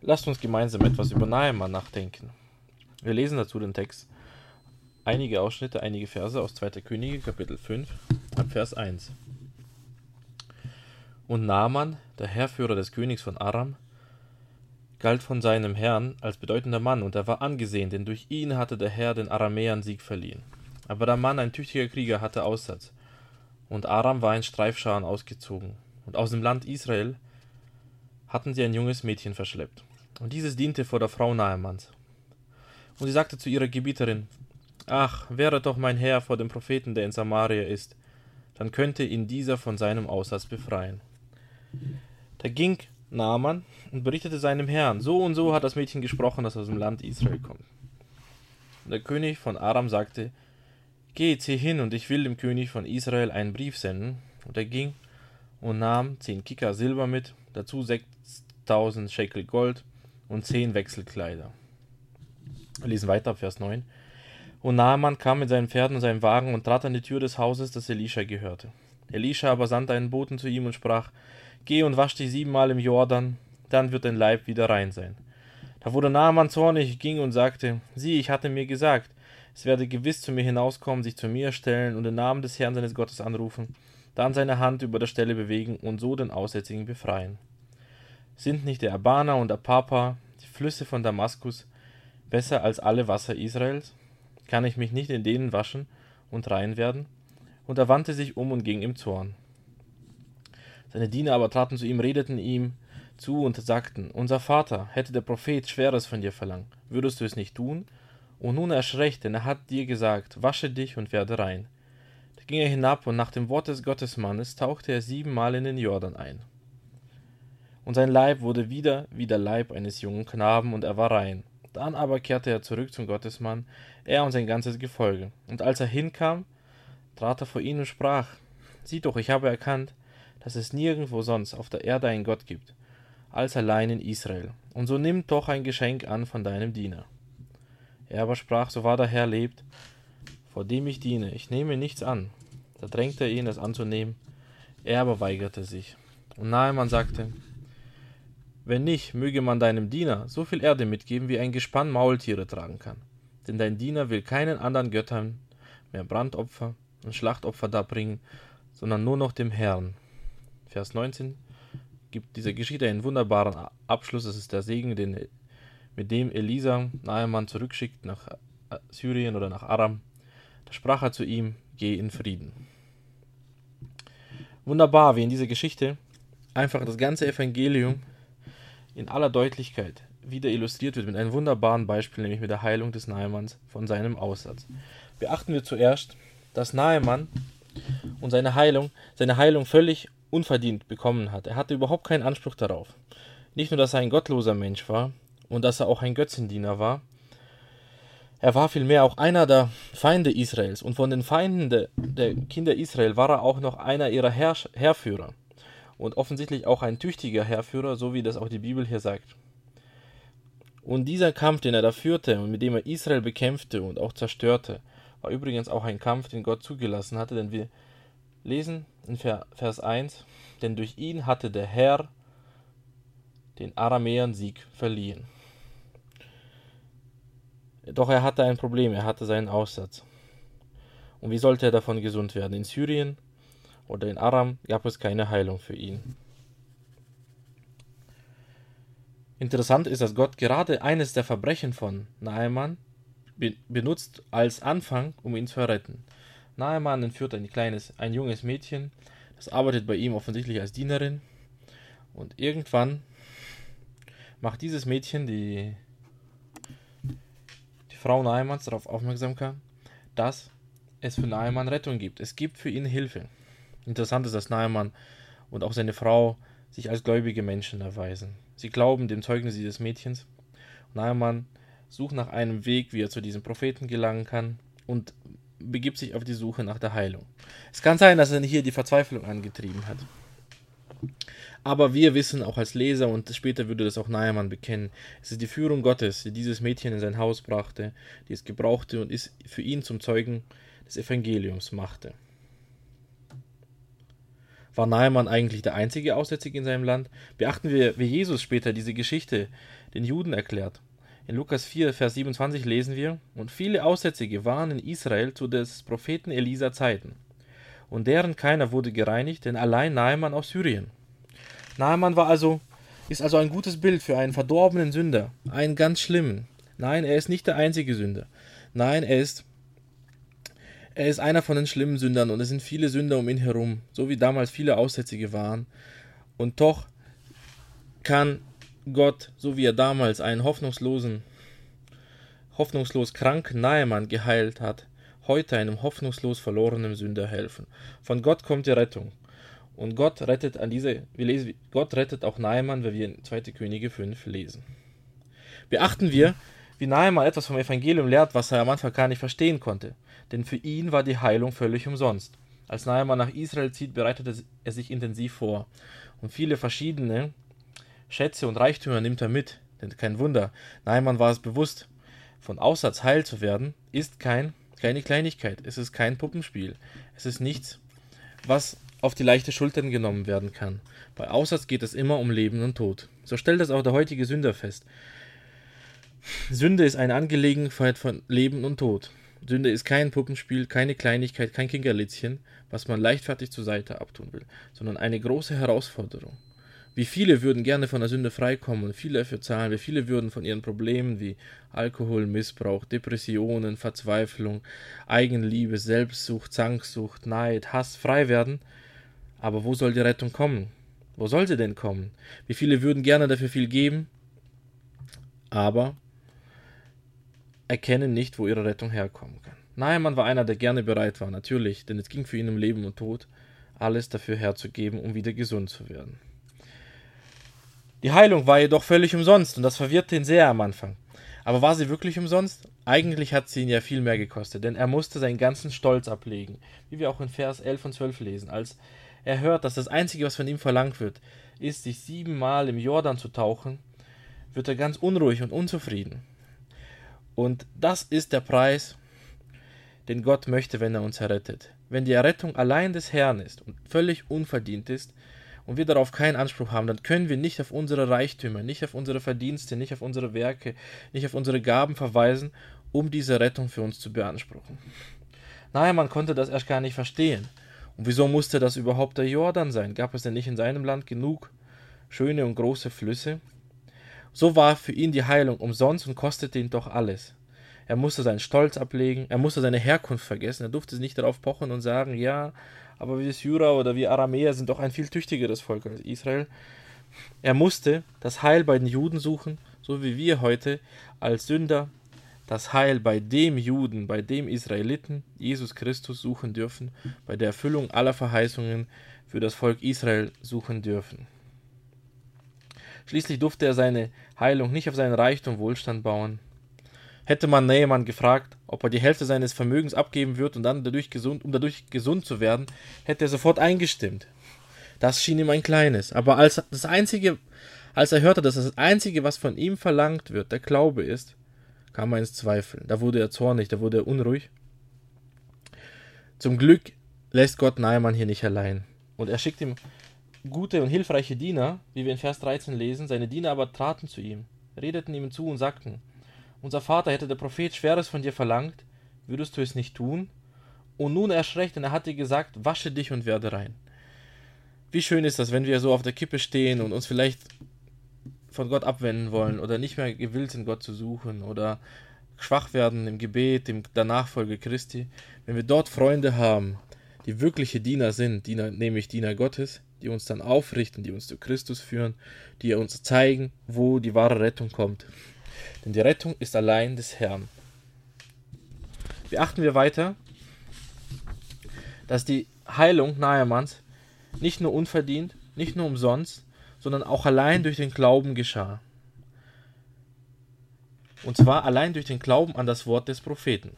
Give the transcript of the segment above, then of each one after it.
Lasst uns gemeinsam etwas über Naaman nachdenken. Wir lesen dazu den Text, einige Ausschnitte, einige Verse aus 2. Könige, Kapitel 5, ab Vers 1. Und Naaman, der Herrführer des Königs von Aram, galt von seinem Herrn als bedeutender Mann, und er war angesehen, denn durch ihn hatte der Herr den Aramäern Sieg verliehen. Aber der Mann, ein tüchtiger Krieger, hatte Aussatz, und Aram war in Streifscharen ausgezogen, und aus dem Land Israel hatten sie ein junges Mädchen verschleppt. Und dieses diente vor der Frau Naamanns. Und sie sagte zu ihrer Gebieterin, Ach, wäre doch mein Herr vor dem Propheten, der in Samaria ist, dann könnte ihn dieser von seinem Aussatz befreien. Da ging Naaman und berichtete seinem Herrn, so und so hat das Mädchen gesprochen, das aus dem Land Israel kommt. Und der König von Aram sagte, Geht, zieh hin, und ich will dem König von Israel einen Brief senden. Und er ging und nahm zehn Kika Silber mit, dazu sechstausend Shekel Gold und zehn Wechselkleider. Wir lesen weiter Vers 9. Und Naaman kam mit seinen Pferden und seinem Wagen und trat an die Tür des Hauses, das Elisha gehörte. Elisha aber sandte einen Boten zu ihm und sprach: Geh und wasch dich siebenmal im Jordan, dann wird dein Leib wieder rein sein. Da wurde Naaman zornig, ging und sagte: Sieh, ich hatte mir gesagt, es werde gewiss zu mir hinauskommen, sich zu mir stellen und den Namen des Herrn seines Gottes anrufen, dann seine Hand über der Stelle bewegen und so den Aussätzigen befreien. Sind nicht der Abana und Apapa, die Flüsse von Damaskus, besser als alle Wasser Israels? Kann ich mich nicht in denen waschen und rein werden? Und er wandte sich um und ging im Zorn. Seine Diener aber traten zu ihm, redeten ihm zu und sagten, Unser Vater, hätte der Prophet Schweres von dir verlangt, würdest du es nicht tun? Und nun erschreckt, denn er hat dir gesagt, wasche dich und werde rein. Da ging er hinab, und nach dem Wort des Gottesmannes tauchte er siebenmal in den Jordan ein und sein Leib wurde wieder wie der Leib eines jungen Knaben, und er war rein. Dann aber kehrte er zurück zum Gottesmann, er und sein ganzes Gefolge. Und als er hinkam, trat er vor ihn und sprach, Sieh doch, ich habe erkannt, dass es nirgendwo sonst auf der Erde einen Gott gibt, als allein in Israel. Und so nimm doch ein Geschenk an von deinem Diener. Er aber sprach, so wahr der Herr lebt, vor dem ich diene, ich nehme nichts an. Da drängte er ihn, es anzunehmen. Er aber weigerte sich. Und Nahemann sagte, wenn nicht, möge man deinem Diener so viel Erde mitgeben, wie ein Gespann Maultiere tragen kann. Denn dein Diener will keinen anderen Göttern mehr Brandopfer und Schlachtopfer darbringen, sondern nur noch dem Herrn. Vers 19 gibt dieser Geschichte einen wunderbaren Abschluss. Es ist der Segen, den, mit dem Elisa Nahemann zurückschickt nach Syrien oder nach Aram. Da sprach er zu ihm: Geh in Frieden. Wunderbar, wie in dieser Geschichte einfach das ganze Evangelium in aller Deutlichkeit wieder illustriert wird mit einem wunderbaren Beispiel, nämlich mit der Heilung des Nahemanns von seinem Aussatz. Beachten wir zuerst, dass Nahemann und seine Heilung, seine Heilung völlig unverdient bekommen hat. Er hatte überhaupt keinen Anspruch darauf. Nicht nur, dass er ein gottloser Mensch war und dass er auch ein Götzendiener war, er war vielmehr auch einer der Feinde Israels und von den Feinden de, der Kinder Israel war er auch noch einer ihrer Herr, Herrführer und offensichtlich auch ein tüchtiger Herrführer, so wie das auch die Bibel hier sagt. Und dieser Kampf, den er da führte und mit dem er Israel bekämpfte und auch zerstörte, war übrigens auch ein Kampf, den Gott zugelassen hatte, denn wir lesen in Vers 1, denn durch ihn hatte der Herr den Aramäern Sieg verliehen. Doch er hatte ein Problem, er hatte seinen Aussatz. Und wie sollte er davon gesund werden? In Syrien oder in Aram gab es keine Heilung für ihn. Interessant ist, dass Gott gerade eines der Verbrechen von Naaman benutzt als Anfang, um ihn zu retten. Naaman entführt ein kleines, ein junges Mädchen, das arbeitet bei ihm offensichtlich als Dienerin. Und irgendwann macht dieses Mädchen die, die Frau Naamans darauf aufmerksam, dass es für Naaman Rettung gibt. Es gibt für ihn Hilfe. Interessant ist, dass Naaman und auch seine Frau sich als gläubige Menschen erweisen. Sie glauben dem Zeugnis dieses Mädchens. Naaman sucht nach einem Weg, wie er zu diesem Propheten gelangen kann und begibt sich auf die Suche nach der Heilung. Es kann sein, dass er hier die Verzweiflung angetrieben hat. Aber wir wissen auch als Leser, und später würde das auch Naaman bekennen, es ist die Führung Gottes, die dieses Mädchen in sein Haus brachte, die es gebrauchte und es für ihn zum Zeugen des Evangeliums machte. War Naaman eigentlich der einzige Aussätzige in seinem Land? Beachten wir, wie Jesus später diese Geschichte den Juden erklärt. In Lukas 4, Vers 27 lesen wir, und viele Aussätzige waren in Israel zu des Propheten Elisa Zeiten. Und deren keiner wurde gereinigt, denn allein Naaman aus Syrien. Naaman war also, ist also ein gutes Bild für einen verdorbenen Sünder, einen ganz schlimmen. Nein, er ist nicht der einzige Sünder. Nein, er ist er ist einer von den schlimmen Sündern und es sind viele Sünder um ihn herum, so wie damals viele Aussätzige waren. Und doch kann Gott, so wie er damals einen hoffnungslosen, hoffnungslos kranken Nahemann geheilt hat, heute einem hoffnungslos verlorenen Sünder helfen. Von Gott kommt die Rettung. Und Gott rettet an diese, wir lesen, Gott rettet auch Nahemann, wenn wir in 2. Könige 5 lesen. Beachten wir, wie Nahemann etwas vom Evangelium lehrt, was er am Anfang gar nicht verstehen konnte denn für ihn war die Heilung völlig umsonst. Als Naaman nach Israel zieht, bereitet er sich intensiv vor. Und viele verschiedene Schätze und Reichtümer nimmt er mit. Denn kein Wunder, Naaman war es bewusst, von Aussatz heil zu werden, ist kein, keine Kleinigkeit. Es ist kein Puppenspiel. Es ist nichts, was auf die leichte Schultern genommen werden kann. Bei Aussatz geht es immer um Leben und Tod. So stellt es auch der heutige Sünder fest. Sünde ist eine Angelegenheit von Leben und Tod. Sünde ist kein Puppenspiel, keine Kleinigkeit, kein Kinkerlitzchen, was man leichtfertig zur Seite abtun will, sondern eine große Herausforderung. Wie viele würden gerne von der Sünde freikommen und viel dafür zahlen, wie viele würden von ihren Problemen wie Alkoholmissbrauch, Depressionen, Verzweiflung, Eigenliebe, Selbstsucht, Zanksucht, Neid, Hass frei werden? Aber wo soll die Rettung kommen? Wo soll sie denn kommen? Wie viele würden gerne dafür viel geben? Aber erkennen nicht, wo ihre Rettung herkommen kann. Naaman war einer, der gerne bereit war, natürlich, denn es ging für ihn um Leben und Tod, alles dafür herzugeben, um wieder gesund zu werden. Die Heilung war jedoch völlig umsonst und das verwirrte ihn sehr am Anfang. Aber war sie wirklich umsonst? Eigentlich hat sie ihn ja viel mehr gekostet, denn er musste seinen ganzen Stolz ablegen, wie wir auch in Vers 11 und 12 lesen, als er hört, dass das Einzige, was von ihm verlangt wird, ist, sich siebenmal im Jordan zu tauchen, wird er ganz unruhig und unzufrieden. Und das ist der Preis, den Gott möchte, wenn er uns errettet. Wenn die Errettung allein des Herrn ist und völlig unverdient ist und wir darauf keinen Anspruch haben, dann können wir nicht auf unsere Reichtümer, nicht auf unsere Verdienste, nicht auf unsere Werke, nicht auf unsere Gaben verweisen, um diese Rettung für uns zu beanspruchen. Naja, man konnte das erst gar nicht verstehen. Und wieso musste das überhaupt der Jordan sein? Gab es denn nicht in seinem Land genug schöne und große Flüsse? So war für ihn die Heilung umsonst und kostete ihn doch alles. Er musste seinen Stolz ablegen, er musste seine Herkunft vergessen, er durfte nicht darauf pochen und sagen, ja, aber wir Syrer oder wir Aramäer sind doch ein viel tüchtigeres Volk als Israel. Er musste das Heil bei den Juden suchen, so wie wir heute als Sünder das Heil bei dem Juden, bei dem Israeliten, Jesus Christus, suchen dürfen, bei der Erfüllung aller Verheißungen für das Volk Israel suchen dürfen. Schließlich durfte er seine Heilung nicht auf seinen Reichtum und Wohlstand bauen. Hätte man Naaman gefragt, ob er die Hälfte seines Vermögens abgeben wird und dann dadurch gesund, um dadurch gesund zu werden, hätte er sofort eingestimmt. Das schien ihm ein kleines, aber als das einzige, als er hörte, dass das einzige, was von ihm verlangt wird, der Glaube ist, kam er ins Zweifeln. Da wurde er zornig, da wurde er unruhig. Zum Glück lässt Gott Naaman hier nicht allein. Und er schickt ihm gute und hilfreiche Diener, wie wir in Vers 13 lesen, seine Diener aber traten zu ihm, redeten ihm zu und sagten, unser Vater hätte der Prophet Schweres von dir verlangt, würdest du es nicht tun? Und nun erschreckt, denn er hat dir gesagt, wasche dich und werde rein. Wie schön ist das, wenn wir so auf der Kippe stehen und uns vielleicht von Gott abwenden wollen oder nicht mehr gewillt sind, Gott zu suchen oder schwach werden im Gebet, in der Nachfolge Christi, wenn wir dort Freunde haben, die wirkliche Diener sind, Diener, nämlich Diener Gottes, die uns dann aufrichten, die uns zu Christus führen, die uns zeigen, wo die wahre Rettung kommt. Denn die Rettung ist allein des Herrn. Beachten wir weiter, dass die Heilung Nahemanns nicht nur unverdient, nicht nur umsonst, sondern auch allein durch den Glauben geschah. Und zwar allein durch den Glauben an das Wort des Propheten.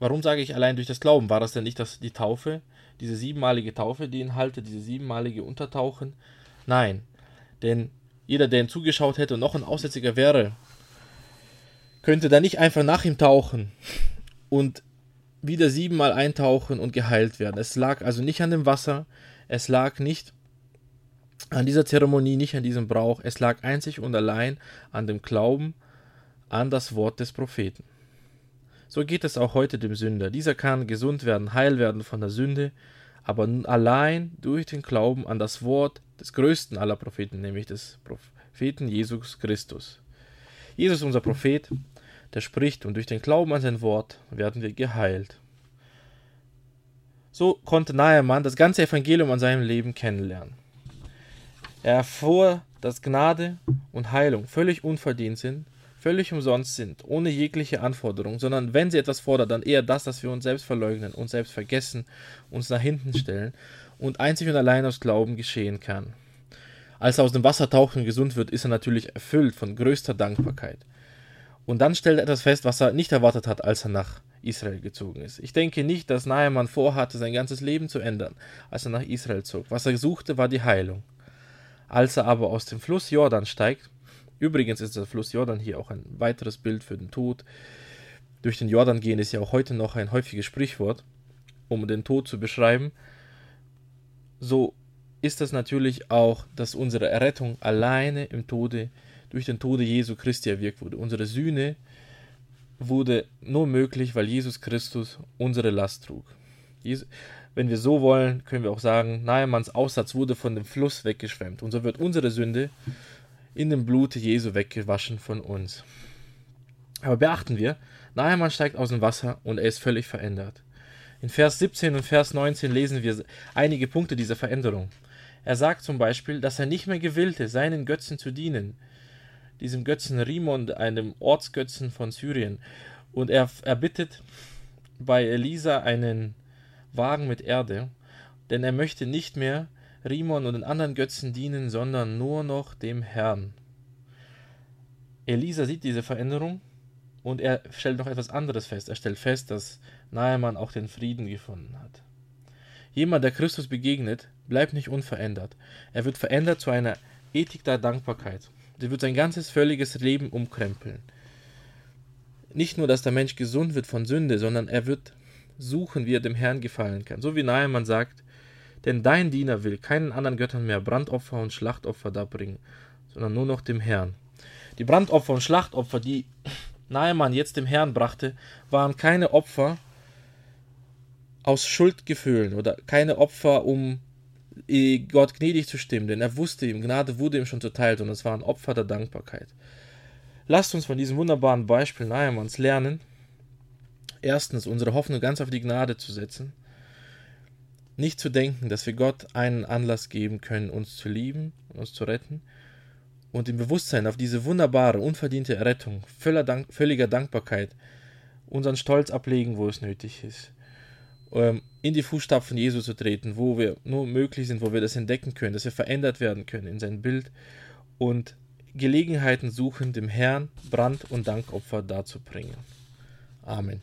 Warum sage ich allein durch das Glauben? War das denn nicht das, die Taufe, diese siebenmalige Taufe, die Inhalte, diese siebenmalige Untertauchen? Nein, denn jeder, der ihm zugeschaut hätte und noch ein Aussätziger wäre, könnte da nicht einfach nach ihm tauchen und wieder siebenmal eintauchen und geheilt werden. Es lag also nicht an dem Wasser, es lag nicht an dieser Zeremonie, nicht an diesem Brauch, es lag einzig und allein an dem Glauben an das Wort des Propheten. So geht es auch heute dem Sünder. Dieser kann gesund werden, heil werden von der Sünde, aber allein durch den Glauben an das Wort des größten aller Propheten, nämlich des Propheten Jesus Christus. Jesus, unser Prophet, der spricht, und durch den Glauben an sein Wort werden wir geheilt. So konnte Nahemann das ganze Evangelium an seinem Leben kennenlernen. Er erfuhr, dass Gnade und Heilung völlig unverdient sind, völlig umsonst sind, ohne jegliche Anforderung, sondern wenn sie etwas fordert, dann eher das, dass wir uns selbst verleugnen, uns selbst vergessen, uns nach hinten stellen und einzig und allein aus Glauben geschehen kann. Als er aus dem Wasser taucht und gesund wird, ist er natürlich erfüllt von größter Dankbarkeit. Und dann stellt er etwas fest, was er nicht erwartet hat, als er nach Israel gezogen ist. Ich denke nicht, dass Naaman vorhatte, sein ganzes Leben zu ändern, als er nach Israel zog. Was er suchte, war die Heilung. Als er aber aus dem Fluss Jordan steigt, übrigens ist der Fluss Jordan hier auch ein weiteres Bild für den Tod. Durch den Jordan gehen ist ja auch heute noch ein häufiges Sprichwort, um den Tod zu beschreiben. So ist das natürlich auch, dass unsere Errettung alleine im Tode durch den Tode Jesu Christi erwirkt wurde. Unsere Sühne wurde nur möglich, weil Jesus Christus unsere Last trug. Wenn wir so wollen, können wir auch sagen, Nahemanns Aussatz wurde von dem Fluss weggeschwemmt. Und so wird unsere Sünde in dem Blute Jesu weggewaschen von uns. Aber beachten wir, Nahemann steigt aus dem Wasser und er ist völlig verändert. In Vers 17 und Vers 19 lesen wir einige Punkte dieser Veränderung. Er sagt zum Beispiel, dass er nicht mehr gewillte, seinen Götzen zu dienen, diesem Götzen Rimon, einem Ortsgötzen von Syrien. Und er erbittet bei Elisa einen Wagen mit Erde, denn er möchte nicht mehr Rimon und den anderen Götzen dienen, sondern nur noch dem Herrn. Elisa sieht diese Veränderung und er stellt noch etwas anderes fest. Er stellt fest, dass Nahemann auch den Frieden gefunden hat. Jemand, der Christus begegnet, bleibt nicht unverändert. Er wird verändert zu einer Ethik der Dankbarkeit. Der wird sein ganzes völliges Leben umkrempeln. Nicht nur, dass der Mensch gesund wird von Sünde, sondern er wird suchen, wie er dem Herrn gefallen kann. So wie Naaman sagt, denn dein Diener will keinen anderen Göttern mehr Brandopfer und Schlachtopfer darbringen, sondern nur noch dem Herrn. Die Brandopfer und Schlachtopfer, die Naaman jetzt dem Herrn brachte, waren keine Opfer aus Schuldgefühlen oder keine Opfer, um Gott gnädig zu stimmen, denn er wusste ihm, Gnade wurde ihm schon zerteilt und es war ein Opfer der Dankbarkeit. Lasst uns von diesem wunderbaren Beispiel Naamanns lernen, erstens unsere Hoffnung ganz auf die Gnade zu setzen, nicht zu denken, dass wir Gott einen Anlass geben können, uns zu lieben, uns zu retten, und im Bewusstsein auf diese wunderbare, unverdiente Errettung, völliger Dankbarkeit, unseren Stolz ablegen, wo es nötig ist, ähm, in die Fußstapfen Jesu zu treten, wo wir nur möglich sind, wo wir das entdecken können, dass wir verändert werden können in sein Bild und Gelegenheiten suchen, dem Herrn Brand- und Dankopfer darzubringen. Amen.